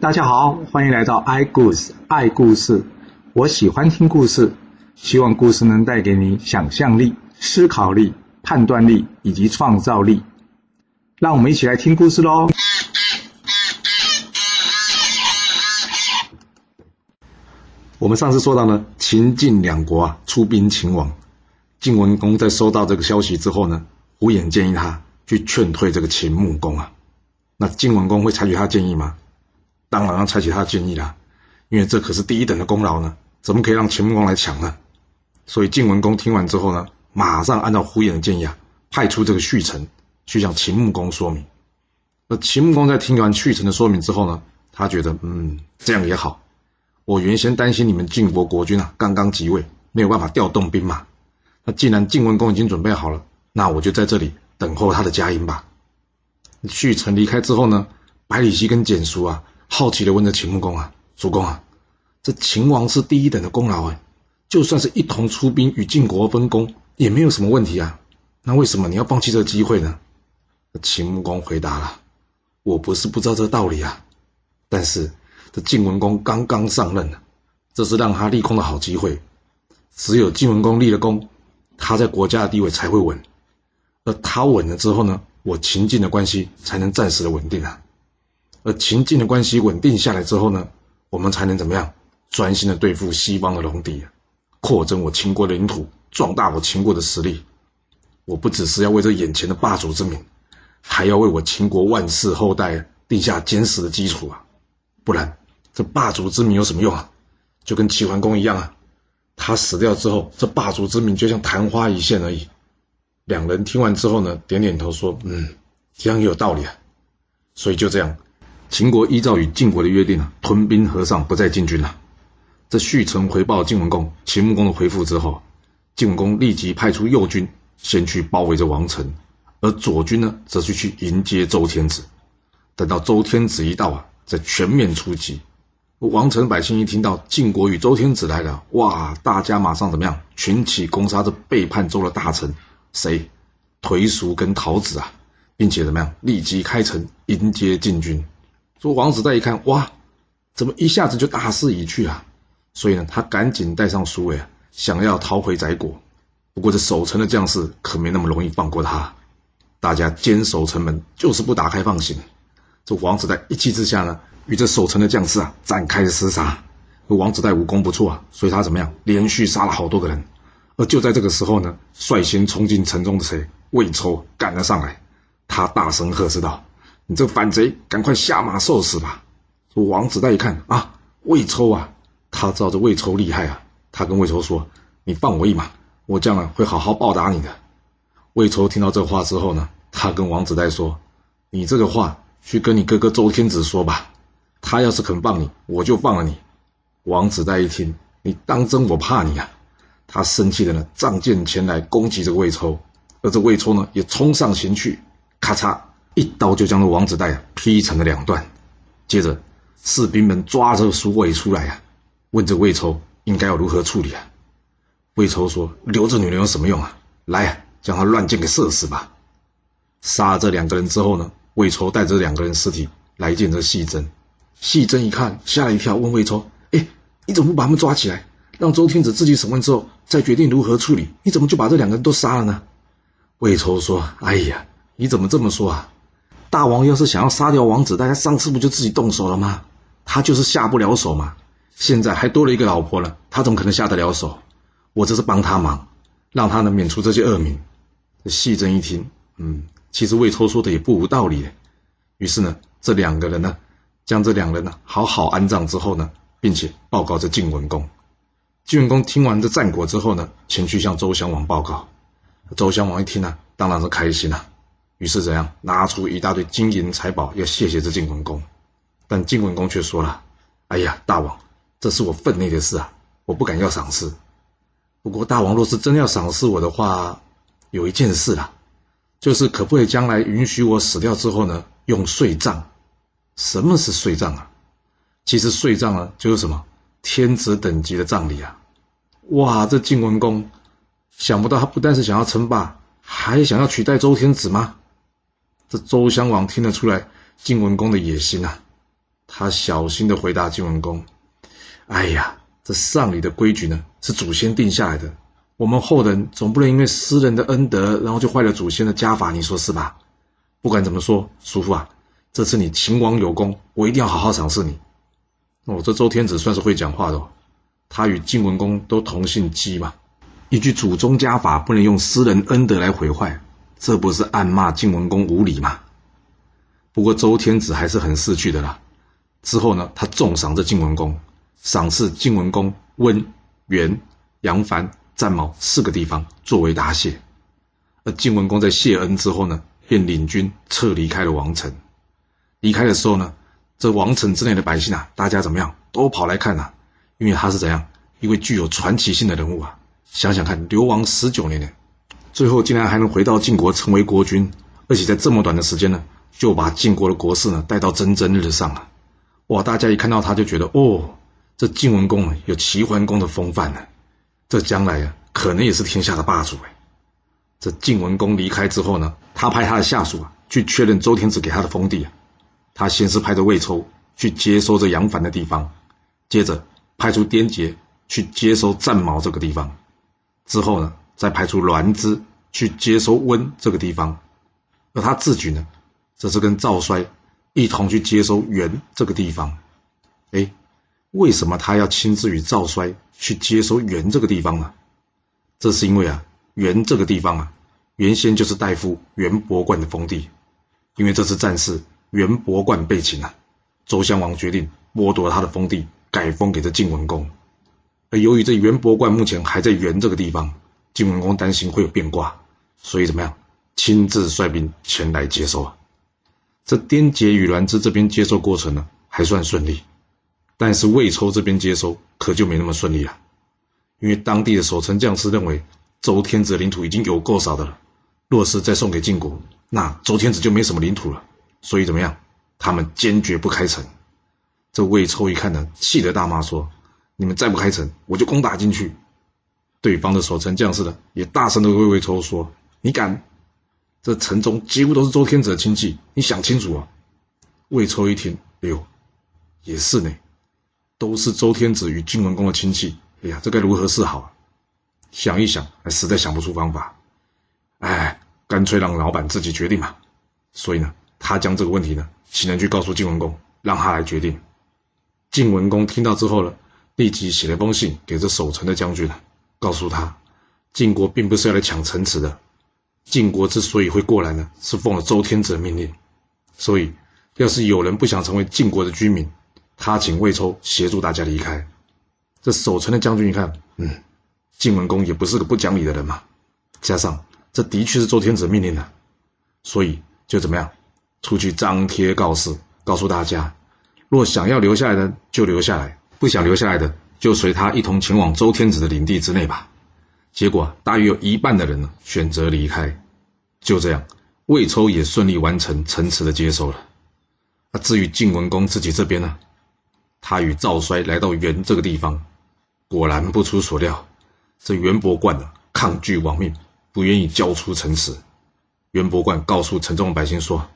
大家好，欢迎来到 i 故事爱故事。我喜欢听故事，希望故事能带给你想象力、思考力、判断力以及创造力。让我们一起来听故事喽！我们上次说到呢，秦晋两国啊出兵秦王，晋文公在收到这个消息之后呢，胡衍建议他去劝退这个秦穆公啊。那晋文公会采取他的建议吗？当然要采取他的建议啦，因为这可是第一等的功劳呢，怎么可以让秦穆公来抢呢？所以晋文公听完之后呢，马上按照胡衍的建议啊，派出这个胥臣去向秦穆公说明。那秦穆公在听完胥臣的说明之后呢，他觉得嗯，这样也好。我原先担心你们晋国国君啊刚刚即位，没有办法调动兵马。那既然晋文公已经准备好了，那我就在这里等候他的佳音吧。胥臣离开之后呢，百里奚跟蹇叔啊，好奇的问着秦穆公啊：“主公啊，这秦王是第一等的功劳哎，就算是一同出兵与晋国分功，也没有什么问题啊。那为什么你要放弃这个机会呢？”秦穆公回答了：“我不是不知道这个道理啊，但是。”这晋文公刚刚上任呢，这是让他立功的好机会。只有晋文公立了功，他在国家的地位才会稳。而他稳了之后呢，我秦晋的关系才能暂时的稳定啊。而秦晋的关系稳定下来之后呢，我们才能怎么样？专心的对付西方的戎狄，扩增我秦国的领土，壮大我秦国的实力。我不只是要为这眼前的霸主之名，还要为我秦国万世后代定下坚实的基础啊！不然。这霸主之名有什么用啊？就跟齐桓公一样啊，他死掉之后，这霸主之名就像昙花一现而已。两人听完之后呢，点点头说：“嗯，这样也有道理啊。”所以就这样，秦国依照与晋国的约定啊，屯兵河上，不再进军了。这胥臣回报晋文公、秦穆公的回复之后，晋文公立即派出右军先去包围着王城，而左军呢，则是去迎接周天子。等到周天子一到啊，再全面出击。王城百姓一听到晋国与周天子来了，哇！大家马上怎么样？群起攻杀这背叛周的大臣，谁？颓叔跟陶子啊，并且怎么样？立即开城迎接晋军。说王子带一看，哇，怎么一下子就大势已去啊？所以呢，他赶紧带上苏伟啊，想要逃回翟国。不过这守城的将士可没那么容易放过他，大家坚守城门，就是不打开放行。这王子带一气之下呢？与这守城的将士啊展开了厮杀，王子带武功不错啊，所以他怎么样，连续杀了好多个人。而就在这个时候呢，率先冲进城中的谁，魏抽赶了上来，他大声呵斥道：“你这反贼，赶快下马受死吧！”王子带一看啊，魏抽啊，他知道这魏抽厉害啊，他跟魏抽说：“你放我一马，我将来会好好报答你的。”魏抽听到这话之后呢，他跟王子带说：“你这个话去跟你哥哥周天子说吧。”他要是肯放你，我就放了你。王子带一听，你当真我怕你啊？他生气的呢，仗剑前来攻击这个魏抽，而这魏抽呢，也冲上前去，咔嚓一刀就将这王子带劈成了两段。接着，士兵们抓着苏伟出来啊，问这魏抽应该要如何处理啊？魏抽说：“留着女人有什么用啊？来啊，将他乱箭给射死吧！”杀了这两个人之后呢，魏抽带着两个人尸体来见这细珍。细珍一看，吓了一跳，问魏抽：“哎，你怎么不把他们抓起来，让周天子自己审问之后再决定如何处理？你怎么就把这两个人都杀了呢？”魏抽说：“哎呀，你怎么这么说啊？大王要是想要杀掉王子，大家上次不就自己动手了吗？他就是下不了手嘛。现在还多了一个老婆了，他怎么可能下得了手？我这是帮他忙，让他能免除这些恶名。”细珍一听，嗯，其实魏抽说的也不无道理。于是呢，这两个人呢。将这两人呢好好安葬之后呢，并且报告这晋文公。晋文公听完这战果之后呢，前去向周襄王报告。周襄王一听呢，当然是开心了，于是怎样拿出一大堆金银财宝要谢谢这晋文公。但晋文公却说了：“哎呀，大王，这是我分内的事啊，我不敢要赏赐。不过大王若是真要赏赐我的话，有一件事啊，就是可不可以将来允许我死掉之后呢，用税葬？”什么是税葬啊？其实税葬呢，就是什么天子等级的葬礼啊！哇，这晋文公想不到，他不但是想要称霸，还想要取代周天子吗？这周襄王听得出来晋文公的野心啊！他小心的回答晋文公：“哎呀，这丧礼的规矩呢，是祖先定下来的。我们后人总不能因为私人的恩德，然后就坏了祖先的家法，你说是吧？不管怎么说，叔父啊，这次你秦王有功，我一定要好好赏赐你。哦，这周天子算是会讲话的，他与晋文公都同姓姬嘛。一句祖宗家法不能用私人恩德来毁坏，这不是暗骂晋文公无礼吗？不过周天子还是很识趣的啦。之后呢，他重赏这晋文公，赏赐晋文公温、原、杨凡、战毛四个地方作为答谢。而晋文公在谢恩之后呢，便领军撤离开了王城。离开的时候呢，这王城之内的百姓啊，大家怎么样，都跑来看呐，因为他是怎样一位具有传奇性的人物啊。想想看，流亡十九年呢，最后竟然还能回到晋国成为国君，而且在这么短的时间呢，就把晋国的国势呢带到蒸蒸日上啊！哇，大家一看到他就觉得，哦，这晋文公啊有齐桓公的风范呢，这将来啊，可能也是天下的霸主哎。这晋文公离开之后呢，他派他的下属啊去确认周天子给他的封地啊，他先是派着魏抽去接收这杨凡的地方，接着派出颠杰去接收战矛这个地方。之后呢，再派出栾枝去接收温这个地方，而他自己呢，则是跟赵衰一同去接收元这个地方。哎，为什么他要亲自与赵衰去接收元这个地方呢？这是因为啊，元这个地方啊，原先就是大夫元伯冠的封地，因为这次战事元伯冠被擒了，周襄王决定剥夺他的封地，改封给这晋文公。而由于这元伯冠目前还在元这个地方，晋文公担心会有变卦，所以怎么样，亲自率兵前来接收啊。这颠杰与栾枝这边接收过程呢，还算顺利，但是魏抽这边接收可就没那么顺利了，因为当地的守城将士认为周天子的领土已经有够少的了，若是再送给晋国，那周天子就没什么领土了，所以怎么样，他们坚决不开城。这魏抽一看呢，气得大骂说。你们再不开城，我就攻打进去。对方的守城将士呢，也大声的对魏抽说：“你敢？这城中几乎都是周天子的亲戚，你想清楚啊！”魏抽一听，哎呦，也是呢，都是周天子与晋文公的亲戚。哎呀，这该如何是好啊？想一想，还实在想不出方法。哎，干脆让老板自己决定吧。所以呢，他将这个问题呢，请人去告诉晋文公，让他来决定。晋文公听到之后呢？立即写了封信给这守城的将军，告诉他，晋国并不是要来抢城池的。晋国之所以会过来呢，是奉了周天子的命令。所以，要是有人不想成为晋国的居民，他请魏抽协助大家离开。这守城的将军一看，嗯，晋文公也不是个不讲理的人嘛。加上这的确是周天子命令的，所以就怎么样，出去张贴告示，告诉大家，若想要留下来的就留下来。不想留下来的，就随他一同前往周天子的领地之内吧。结果大约有一半的人呢选择离开。就这样，魏抽也顺利完成城池的接收了。那至于晋文公自己这边呢，他与赵衰来到原这个地方，果然不出所料，这袁伯冠呢抗拒亡命，不愿意交出城池。袁伯冠告诉城中的百姓说。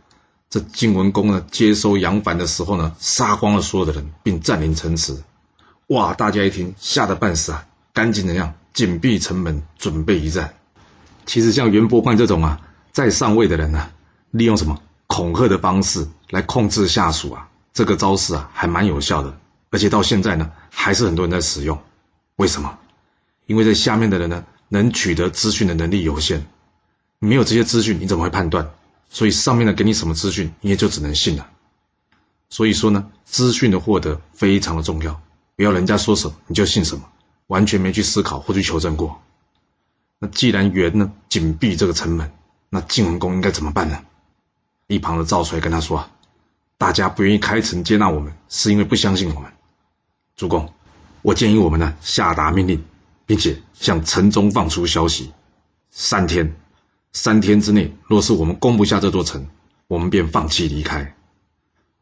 这晋文公呢，接收杨凡的时候呢，杀光了所有的人，并占领城池。哇！大家一听，吓得半死啊，赶紧怎样，紧闭城门，准备一战。其实像袁博焕这种啊，在上位的人呢，利用什么恐吓的方式来控制下属啊，这个招式啊，还蛮有效的。而且到现在呢，还是很多人在使用。为什么？因为在下面的人呢，能取得资讯的能力有限，没有这些资讯，你怎么会判断？所以上面呢给你什么资讯，你也就只能信了。所以说呢，资讯的获得非常的重要，不要人家说什么你就信什么，完全没去思考或去求证过。那既然元呢紧闭这个城门，那晋文公应该怎么办呢？一旁的赵衰跟他说：“啊大家不愿意开城接纳我们，是因为不相信我们。主公，我建议我们呢下达命令，并且向城中放出消息，三天。”三天之内，若是我们攻不下这座城，我们便放弃离开。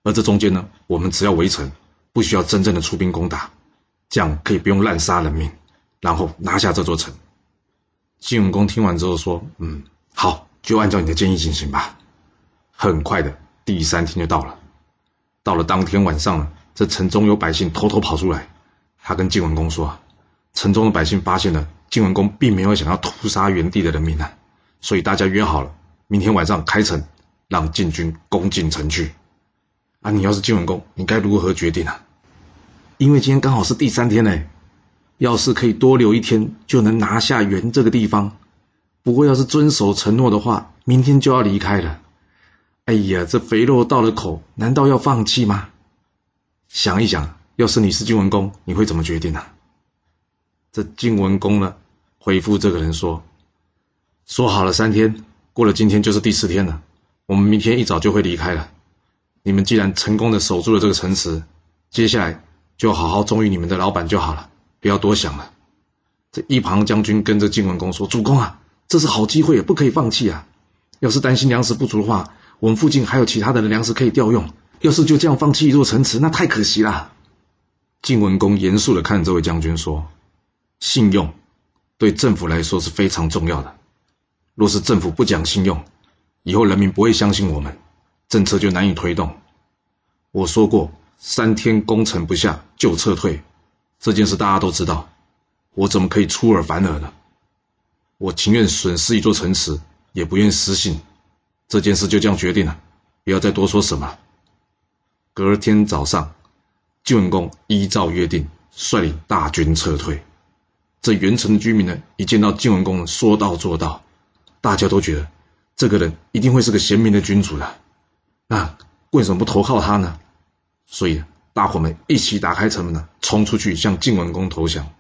而这中间呢，我们只要围城，不需要真正的出兵攻打，这样可以不用滥杀人命，然后拿下这座城。晋文公听完之后说：“嗯，好，就按照你的建议进行吧。”很快的，第三天就到了。到了当天晚上了，这城中有百姓偷偷跑出来，他跟晋文公说：“城中的百姓发现了晋文公并没有想要屠杀原地的人民啊，所以大家约好了，明天晚上开城，让晋军攻进城去。啊，你要是晋文公，你该如何决定啊？因为今天刚好是第三天呢，要是可以多留一天，就能拿下原这个地方。不过要是遵守承诺的话，明天就要离开了。”哎呀，这肥肉到了口，难道要放弃吗？想一想，要是你是晋文公，你会怎么决定呢？这晋文公呢，回复这个人说：“说好了三天，过了今天就是第四天了。我们明天一早就会离开了。你们既然成功的守住了这个城池，接下来就好好忠于你们的老板就好了，不要多想了。”这一旁将军跟着晋文公说：“主公啊，这是好机会，不可以放弃啊！要是担心粮食不足的话。”我们附近还有其他的粮食可以调用，要是就这样放弃一座城池，那太可惜了。晋文公严肃的看着这位将军说：“信用对政府来说是非常重要的。若是政府不讲信用，以后人民不会相信我们，政策就难以推动。我说过，三天攻城不下就撤退，这件事大家都知道，我怎么可以出尔反尔呢？我情愿损失一座城池，也不愿失信。”这件事就这样决定了，不要再多说什么。隔天早上，晋文公依照约定率领大军撤退。这原城的居民呢，一见到晋文公说到做到，大家都觉得这个人一定会是个贤明的君主的。那为什么不投靠他呢？所以大伙们一起打开城门呢，冲出去向晋文公投降。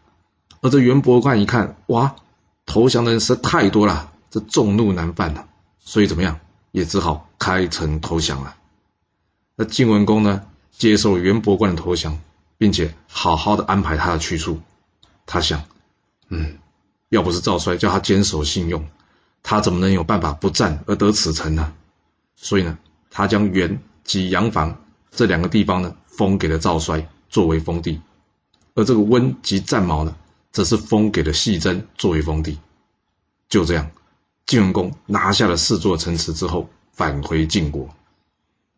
而这袁伯冠一看，哇，投降的人实在太多了，这众怒难犯了，所以怎么样？也只好开城投降了。那晋文公呢，接受袁伯冠的投降，并且好好的安排他的去处。他想，嗯，要不是赵衰叫他坚守信用，他怎么能有办法不战而得此城呢？所以呢，他将原及阳房这两个地方呢，封给了赵衰作为封地，而这个温及战毛呢，则是封给了细真作为封地。就这样。晋文公拿下了四座城池之后，返回晋国。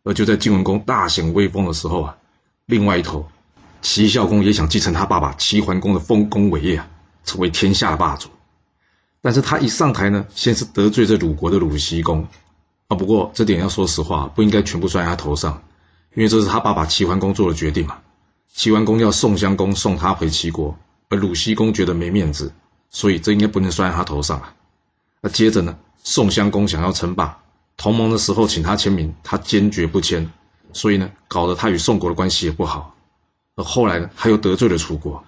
而就在晋文公大显威风的时候啊，另外一头，齐孝公也想继承他爸爸齐桓公的丰功伟业啊，成为天下的霸主。但是他一上台呢，先是得罪这鲁国的鲁僖公啊。不过这点要说实话，不应该全部算在他头上，因为这是他爸爸齐桓公做的决定嘛。齐桓公要宋襄公送他回齐国，而鲁僖公觉得没面子，所以这应该不能算在他头上啊。那接着呢？宋襄公想要称霸，同盟的时候请他签名，他坚决不签，所以呢，搞得他与宋国的关系也不好。而后来呢，他又得罪了楚国，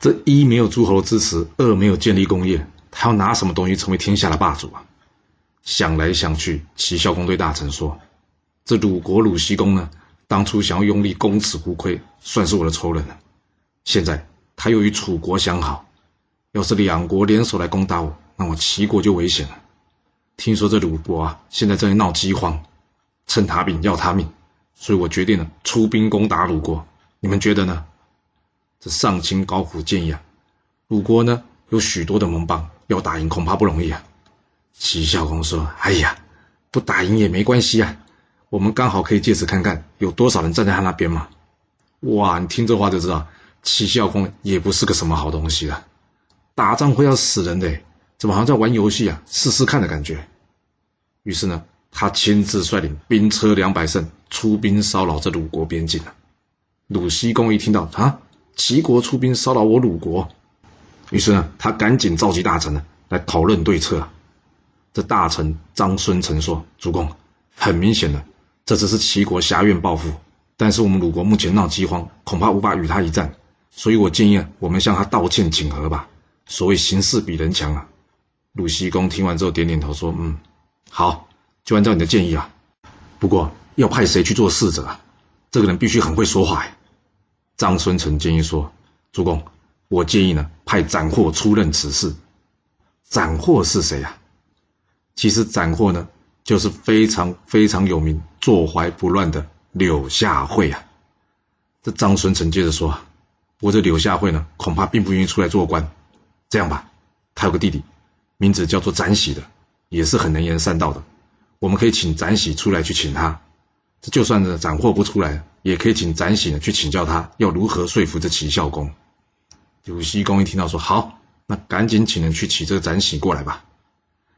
这一没有诸侯支持，二没有建立功业，他要拿什么东西成为天下的霸主啊？想来想去，齐孝公对大臣说：“这鲁国鲁僖公呢，当初想要用力攻此胡亏，算是我的仇人了。现在他又与楚国相好，要是两国联手来攻打我。”那我齐国就危险了。听说这鲁国啊，现在正在闹饥荒，趁他病要他命，所以我决定了出兵攻打鲁国。你们觉得呢？这上卿高虎建议啊，鲁国呢有许多的盟邦，要打赢恐怕不容易啊。齐孝公说：“哎呀，不打赢也没关系啊，我们刚好可以借此看看有多少人站在他那边嘛。”哇，你听这话就知道，齐孝公也不是个什么好东西了，打仗会要死人的。怎么好像在玩游戏啊？试试看的感觉。于是呢，他亲自率领兵车两百乘出兵骚扰这鲁国边境了。鲁僖公一听到啊，齐国出兵骚扰我鲁国，于是呢，他赶紧召集大臣呢来讨论对策啊。这大臣张孙成说：“主公，很明显的，这只是齐国侠怨报复，但是我们鲁国目前闹饥荒，恐怕无法与他一战，所以我建议啊，我们向他道歉请和吧。所谓形势比人强啊。”鲁西公听完之后点点头说：“嗯，好，就按照你的建议啊。不过要派谁去做侍者啊？这个人必须很会说话。”张孙成建议说：“主公，我建议呢，派斩获出任此事。斩获是谁啊？其实斩获呢，就是非常非常有名、坐怀不乱的柳下惠啊。”这张孙成接着说啊：“不过这柳下惠呢，恐怕并不愿意出来做官。这样吧，他有个弟弟。”名字叫做展喜的，也是很能言善道的。我们可以请展喜出来去请他，这就算呢斩获不出来，也可以请展喜呢去请教他要如何说服这齐孝公。鲁僖公一听到说好，那赶紧请人去请这个展喜过来吧。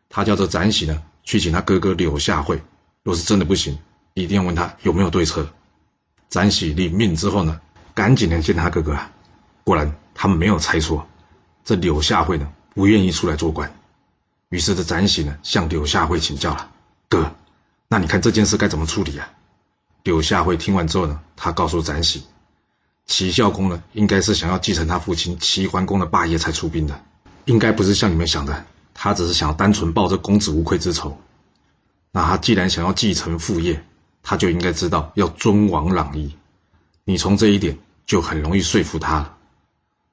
他叫这展喜呢去请他哥哥柳下惠，若是真的不行，一定要问他有没有对策。展喜领命之后呢，赶紧联见他哥哥啊。果然，他们没有猜错，这柳下惠呢不愿意出来做官。于是这展喜呢向柳下惠请教了：“哥，那你看这件事该怎么处理啊？”柳下惠听完之后呢，他告诉展喜。齐孝公呢，应该是想要继承他父亲齐桓公的霸业才出兵的，应该不是像你们想的，他只是想单纯报这公子无愧之仇。那他既然想要继承父业，他就应该知道要尊王攘夷。你从这一点就很容易说服他了。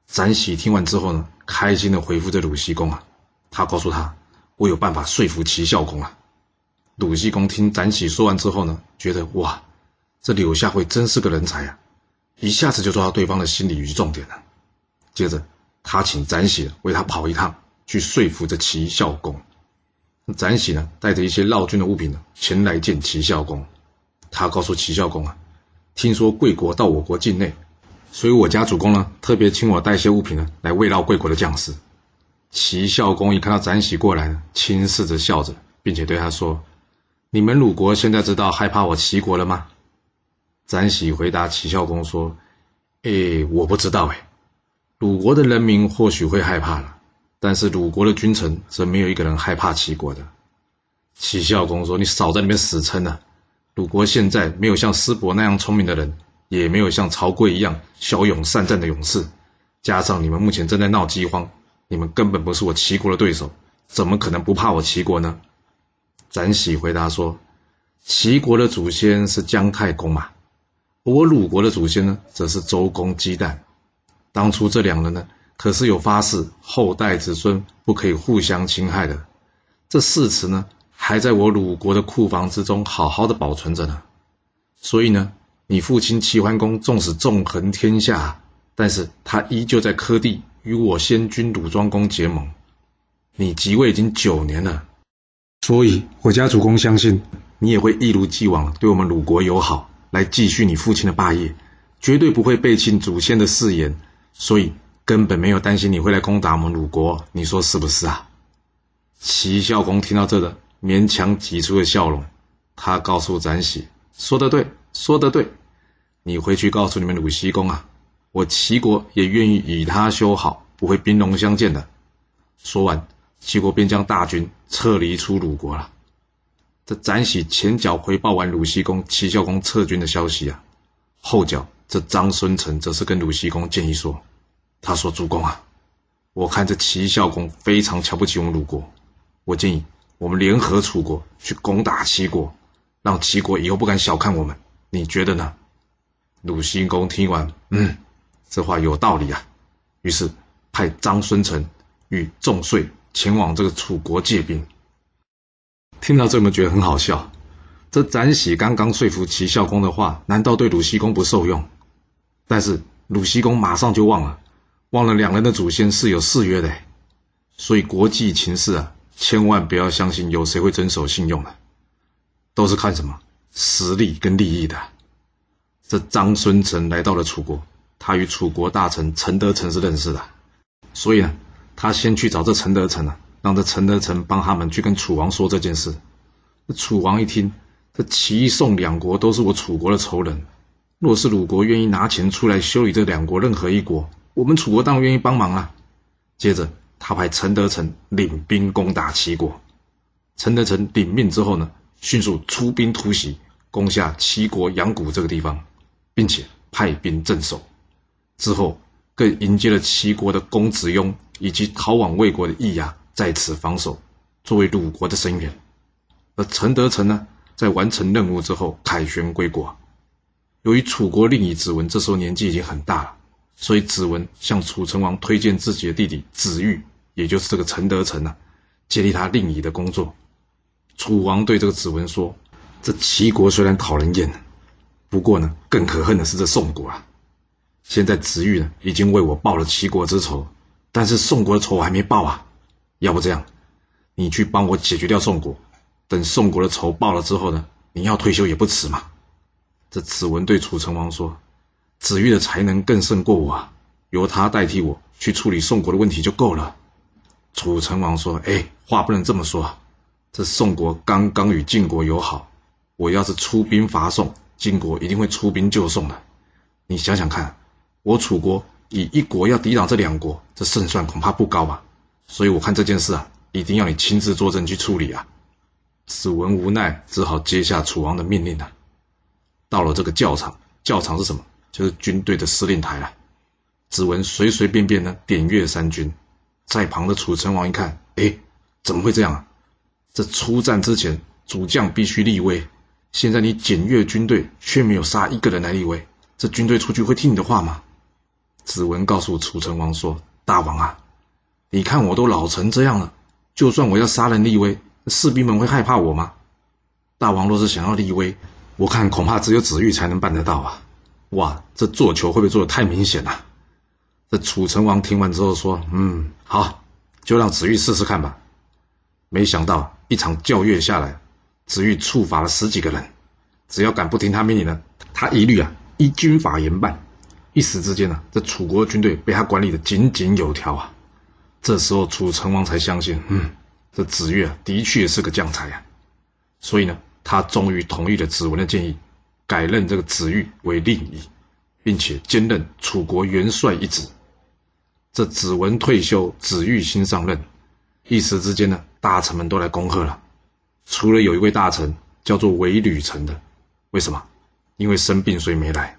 展喜听完之后呢，开心的回复这鲁西公啊，他告诉他，我有办法说服齐孝公啊。鲁西公听展喜说完之后呢，觉得哇，这柳下惠真是个人才啊。一下子就抓到对方的心理与重点了。接着，他请展喜为他跑一趟，去说服这齐孝公。展喜呢，带着一些绕军的物品呢，前来见齐孝公。他告诉齐孝公啊，听说贵国到我国境内，所以我家主公呢，特别请我带一些物品呢，来慰劳贵国的将士。齐孝公一看到展喜过来，轻视着笑着，并且对他说：“你们鲁国现在知道害怕我齐国了吗？”展喜回答齐孝公说：“哎，我不知道哎，鲁国的人民或许会害怕了，但是鲁国的君臣则没有一个人害怕齐国的。”齐孝公说：“你少在那边死撑啊！鲁国现在没有像师伯那样聪明的人，也没有像曹刿一样骁勇善战的勇士，加上你们目前正在闹饥荒，你们根本不是我齐国的对手，怎么可能不怕我齐国呢？”展喜回答说：“齐国的祖先是姜太公嘛。”我鲁国的祖先呢，则是周公姬旦。当初这两人呢，可是有发誓后代子孙不可以互相侵害的。这誓词呢，还在我鲁国的库房之中好好的保存着呢。所以呢，你父亲齐桓公纵使纵横天下，但是他依旧在柯地与我先君鲁庄公结盟。你即位已经九年了，所以我家主公相信你也会一如既往对我们鲁国友好。来继续你父亲的霸业，绝对不会背弃祖先的誓言，所以根本没有担心你会来攻打我们鲁国，你说是不是啊？齐孝公听到这个，勉强挤出了笑容，他告诉展喜：“说的对，说的对，你回去告诉你们鲁僖公啊，我齐国也愿意与他修好，不会兵戎相见的。”说完，齐国便将大军撤离出鲁国了。这展喜前脚回报完鲁僖公、齐孝公撤军的消息啊，后脚这张孙成则是跟鲁僖公建议说：“他说主公啊，我看这齐孝公非常瞧不起我们鲁国，我建议我们联合楚国去攻打齐国，让齐国以后不敢小看我们，你觉得呢？”鲁僖公听完，嗯，这话有道理啊，于是派张孙成与仲遂前往这个楚国借兵。听到这么觉得很好笑，这展喜刚刚说服齐孝公的话，难道对鲁僖公不受用？但是鲁僖公马上就忘了，忘了两人的祖先是有誓约的，所以国际情势啊，千万不要相信有谁会遵守信用的，都是看什么实力跟利益的。这张孙成来到了楚国，他与楚国大臣陈德成是认识的，所以呢，他先去找这陈德成啊。让这陈德成帮他们去跟楚王说这件事。楚王一听，这齐宋两国都是我楚国的仇人，若是鲁国愿意拿钱出来修理这两国任何一国，我们楚国当然愿意帮忙啊。接着，他派陈德成领兵攻打齐国。陈德成领命之后呢，迅速出兵突袭，攻下齐国阳谷这个地方，并且派兵镇守。之后，更迎接了齐国的公子雍以及逃往魏国的易牙。在此防守，作为鲁国的声援。而陈德成呢，在完成任务之后凯旋归国。由于楚国令尹子文这时候年纪已经很大了，所以子文向楚成王推荐自己的弟弟子玉，也就是这个陈德成呢，接替他令尹的工作。楚王对这个子文说：“这齐国虽然讨人厌，不过呢，更可恨的是这宋国啊。现在子玉呢，已经为我报了齐国之仇，但是宋国的仇我还没报啊。”要不这样，你去帮我解决掉宋国，等宋国的仇报了之后呢，你要退休也不迟嘛。这子文对楚成王说：“子玉的才能更胜过我啊，由他代替我去处理宋国的问题就够了。”楚成王说：“哎，话不能这么说。这宋国刚刚与晋国友好，我要是出兵伐宋，晋国一定会出兵救宋的。你想想看，我楚国以一国要抵挡这两国，这胜算恐怕不高吧？所以我看这件事啊，一定要你亲自坐镇去处理啊。”子文无奈，只好接下楚王的命令了。到了这个教场，教场是什么？就是军队的司令台了。子文随随便便呢点阅三军，在旁的楚成王一看，哎，怎么会这样啊？这出战之前，主将必须立威，现在你检阅军队，却没有杀一个人来立威，这军队出去会听你的话吗？子文告诉楚成王说：“大王啊，你看我都老成这样了，就算我要杀人立威。”士兵们会害怕我吗？大王若是想要立威，我看恐怕只有子玉才能办得到啊！哇，这做球会不会做的太明显了？这楚成王听完之后说：“嗯，好，就让子玉试试看吧。”没想到一场教阅下来，子玉处罚了十几个人，只要敢不听他命令的，他一律啊依军法严办。一时之间呢，这楚国军队被他管理的井井有条啊！这时候楚成王才相信，嗯。这子玉啊，的确是个将才啊，所以呢，他终于同意了子文的建议，改任这个子玉为令尹，并且兼任楚国元帅一职。这子文退休，子玉新上任，一时之间呢，大臣们都来恭贺了。除了有一位大臣叫做韦吕臣的，为什么？因为生病所以没来。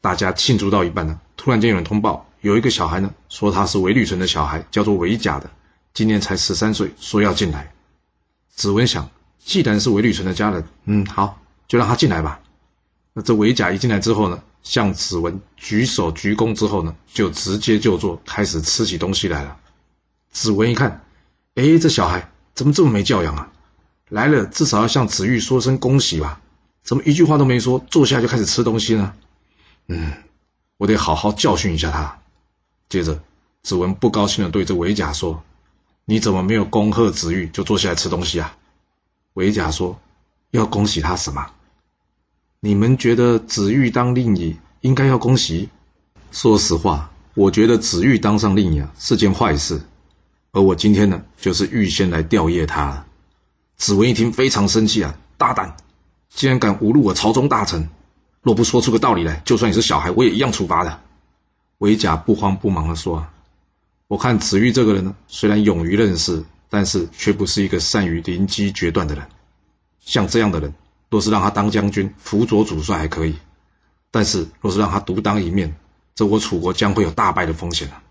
大家庆祝到一半呢，突然间有人通报，有一个小孩呢，说他是韦吕臣的小孩，叫做韦甲的。今年才十三岁，说要进来。子文想，既然是韦履成的家人，嗯，好，就让他进来吧。那这韦甲一进来之后呢，向子文举手鞠躬之后呢，就直接就坐，开始吃起东西来了。子文一看，哎，这小孩怎么这么没教养啊？来了至少要向子玉说声恭喜吧，怎么一句话都没说，坐下就开始吃东西呢？嗯，我得好好教训一下他。接着，子文不高兴地对这韦甲说。你怎么没有恭贺子玉就坐下来吃东西啊？韦甲说：“要恭喜他什么？你们觉得子玉当令尹应该要恭喜？说实话，我觉得子玉当上令尹啊是件坏事。而我今天呢，就是预先来吊唁他。”子文一听非常生气啊，大胆，竟然敢侮辱我朝中大臣！若不说出个道理来，就算你是小孩，我也一样处罚的。韦甲不慌不忙地说。我看子玉这个人呢，虽然勇于任事，但是却不是一个善于临机决断的人。像这样的人，若是让他当将军，辅佐主帅还可以；但是若是让他独当一面，这我楚国将会有大败的风险啊！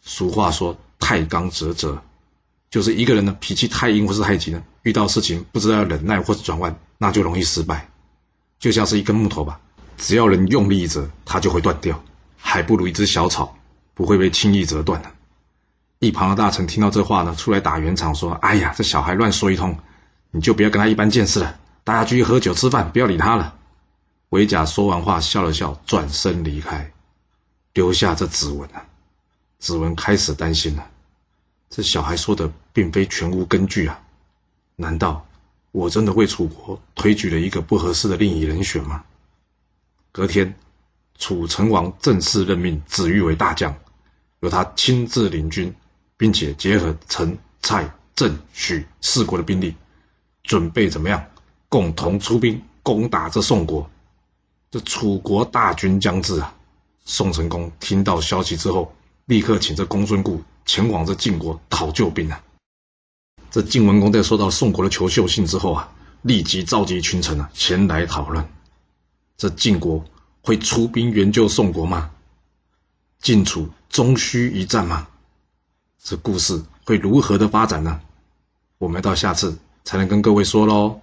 俗话说“太刚折折”，就是一个人呢脾气太硬或是太急呢，遇到事情不知道要忍耐或者转弯，那就容易失败。就像是一根木头吧，只要人用力一折，它就会断掉，还不如一只小草，不会被轻易折断的。一旁的大臣听到这话呢，出来打圆场说：“哎呀，这小孩乱说一通，你就不要跟他一般见识了。大家继续喝酒吃饭，不要理他了。”韦甲说完话，笑了笑，转身离开，留下这指纹啊。子文开始担心了：这小孩说的并非全无根据啊！难道我真的为楚国推举了一个不合适的另一人选吗？隔天，楚成王正式任命子玉为大将，由他亲自领军。并且结合陈、蔡、郑、许四国的兵力，准备怎么样？共同出兵攻打这宋国。这楚国大军将至啊！宋成功听到消息之后，立刻请这公孙固前往这晋国讨救兵啊！这晋文公在收到宋国的求救信之后啊，立即召集群臣啊前来讨论：这晋国会出兵援救宋国吗？晋楚终须一战吗？这故事会如何的发展呢？我们到下次才能跟各位说喽。